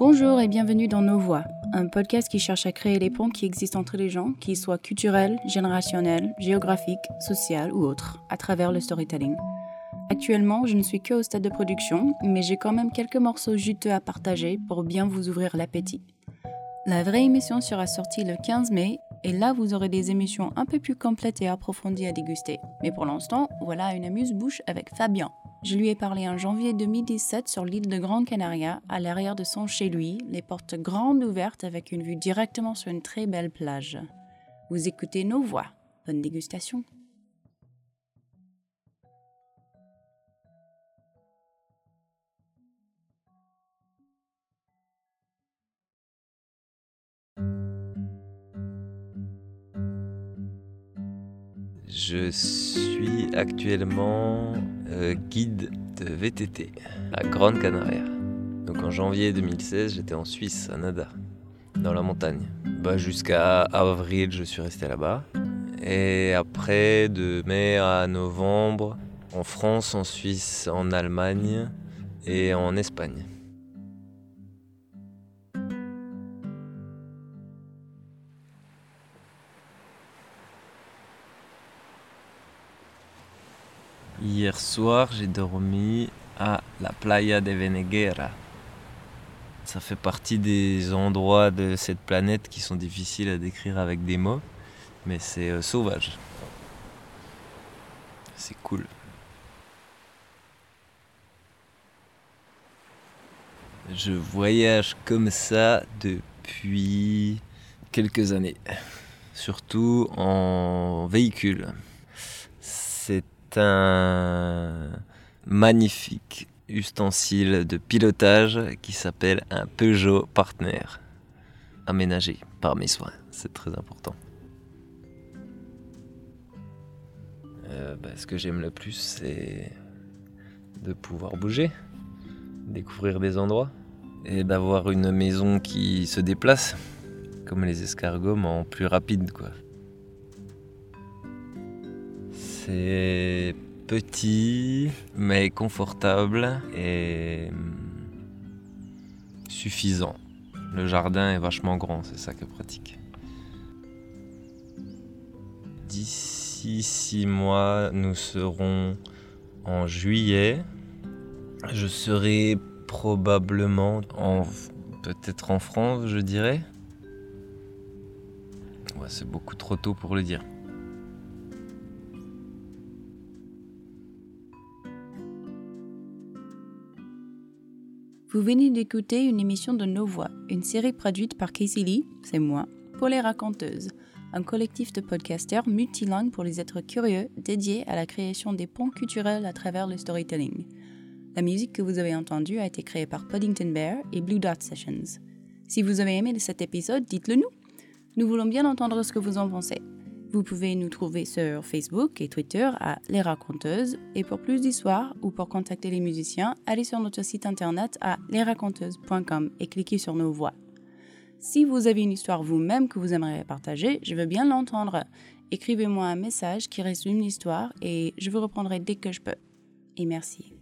Bonjour et bienvenue dans Nos Voix, un podcast qui cherche à créer les ponts qui existent entre les gens, qu'ils soient culturels, générationnels, géographiques, sociaux ou autres, à travers le storytelling. Actuellement, je ne suis que au stade de production, mais j'ai quand même quelques morceaux juteux à partager pour bien vous ouvrir l'appétit. La vraie émission sera sortie le 15 mai, et là vous aurez des émissions un peu plus complètes et approfondies à déguster. Mais pour l'instant, voilà une amuse-bouche avec Fabien. Je lui ai parlé en janvier 2017 sur l'île de Grande Canaria, à l'arrière de son chez lui, les portes grandes ouvertes avec une vue directement sur une très belle plage. Vous écoutez nos voix. Bonne dégustation. Je suis actuellement euh, guide de VTT à Grande Canaria. Donc en janvier 2016, j'étais en Suisse, à Nada, dans la montagne. Bah, Jusqu'à avril, je suis resté là-bas. Et après, de mai à novembre, en France, en Suisse, en Allemagne et en Espagne. Hier soir, j'ai dormi à la Playa de Veneguera. Ça fait partie des endroits de cette planète qui sont difficiles à décrire avec des mots, mais c'est euh, sauvage. C'est cool. Je voyage comme ça depuis quelques années, surtout en véhicule. C'est un magnifique ustensile de pilotage qui s'appelle un Peugeot Partner, aménagé par mes soins. C'est très important. Euh, bah, ce que j'aime le plus, c'est de pouvoir bouger, découvrir des endroits et d'avoir une maison qui se déplace, comme les escargots, mais en plus rapide, quoi. C'est petit, mais confortable et hum, suffisant. Le jardin est vachement grand, c'est ça que pratique. D'ici six mois, nous serons en juillet. Je serai probablement en peut-être en France, je dirais. Ouais, c'est beaucoup trop tôt pour le dire. Vous venez d'écouter une émission de Nos Voix, une série produite par Casey Lee, c'est moi, pour les raconteuses, un collectif de podcasteurs multilingues pour les êtres curieux dédiés à la création des ponts culturels à travers le storytelling. La musique que vous avez entendue a été créée par Puddington Bear et Blue Dot Sessions. Si vous avez aimé cet épisode, dites-le nous. Nous voulons bien entendre ce que vous en pensez. Vous pouvez nous trouver sur Facebook et Twitter à Les Raconteuses. Et pour plus d'histoires ou pour contacter les musiciens, allez sur notre site internet à lesraconteuses.com et cliquez sur nos voix. Si vous avez une histoire vous-même que vous aimeriez partager, je veux bien l'entendre. Écrivez-moi un message qui résume l'histoire et je vous reprendrai dès que je peux. Et merci.